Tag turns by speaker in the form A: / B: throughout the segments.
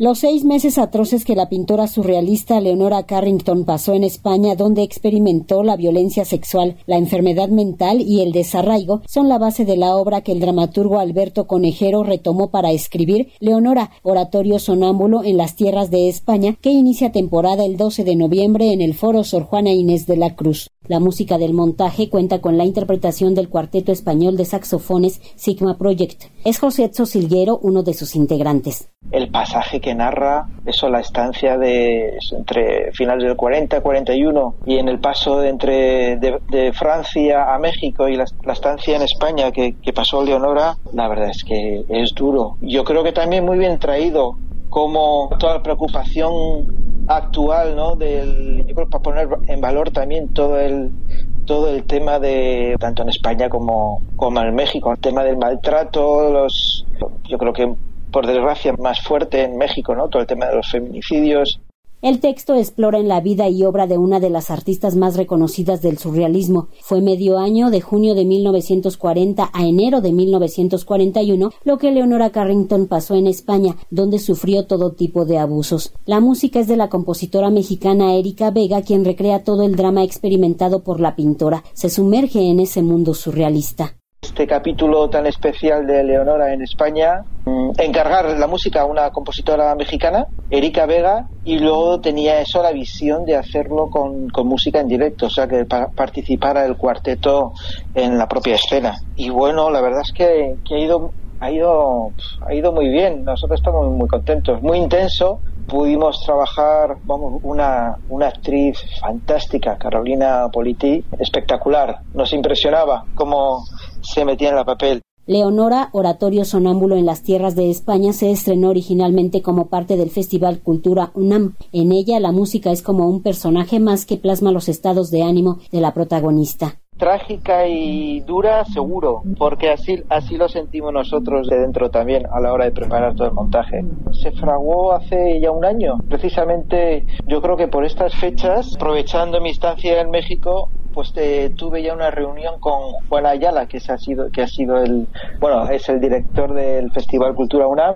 A: Los seis meses atroces que la pintora surrealista Leonora Carrington pasó en España, donde experimentó la violencia sexual, la enfermedad mental y el desarraigo, son la base de la obra que el dramaturgo Alberto Conejero retomó para escribir Leonora, oratorio sonámbulo en las tierras de España, que inicia temporada el 12 de noviembre en el Foro Sor Juana Inés de la Cruz. La música del montaje cuenta con la interpretación del cuarteto español de saxofones Sigma Project. Es José Silguero uno de sus integrantes.
B: El pasaje que narra eso, la estancia de entre finales del 40, 41 y en el paso entre de, Francia a México y la, estancia en España que, que pasó Leonora, la verdad es que es duro. Yo creo que también muy bien traído como toda la preocupación actual, ¿no? Del, yo creo para poner en valor también todo el todo el tema de tanto en España como como en México, el tema del maltrato, los yo creo que por desgracia más fuerte en México, ¿no? Todo el tema de los feminicidios,
A: el texto explora en la vida y obra de una de las artistas más reconocidas del surrealismo. Fue medio año de junio de 1940 a enero de 1941 lo que Leonora Carrington pasó en España, donde sufrió todo tipo de abusos. La música es de la compositora mexicana Erika Vega, quien recrea todo el drama experimentado por la pintora. Se sumerge en ese mundo surrealista
B: este capítulo tan especial de Leonora en España, mm, encargar la música a una compositora mexicana, Erika Vega, y luego tenía eso la visión de hacerlo con, música en directo, o sea, que participara el cuarteto en la propia escena. Y bueno, la verdad es que, ha ido ha ido ha ido muy bien. Nosotros estamos muy contentos muy intenso. Pudimos trabajar vamos una una actriz fantástica Carolina Politi espectacular. Nos impresionaba cómo se metía en la papel.
A: Leonora, oratorio sonámbulo en las tierras de España, se estrenó originalmente como parte del Festival Cultura UNAM. En ella la música es como un personaje más que plasma los estados de ánimo de la protagonista
B: trágica y dura, seguro, porque así, así lo sentimos nosotros de dentro también a la hora de preparar todo el montaje. Se fraguó hace ya un año, precisamente yo creo que por estas fechas, aprovechando mi estancia en México, pues tuve ya una reunión con Juan Ayala, que, ha sido, que ha sido el, bueno, es el director del Festival Cultura UNAM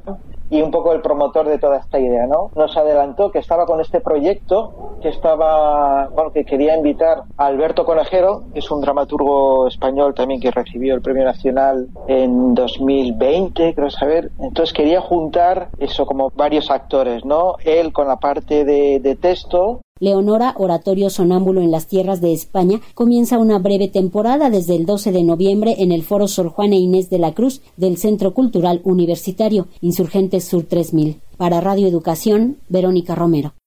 B: y un poco el promotor de toda esta idea, ¿no? Nos adelantó que estaba con este proyecto, que estaba, bueno, que quería invitar a Alberto Conejero, que es un dramaturgo español también que recibió el Premio Nacional en 2020, creo saber. Entonces quería juntar eso como varios actores, ¿no? Él con la parte de, de texto
A: Leonora, oratorio sonámbulo en las tierras de España, comienza una breve temporada desde el 12 de noviembre en el Foro Sor Juana Inés de la Cruz del Centro Cultural Universitario, Insurgentes Sur 3000. Para Radio Educación, Verónica Romero.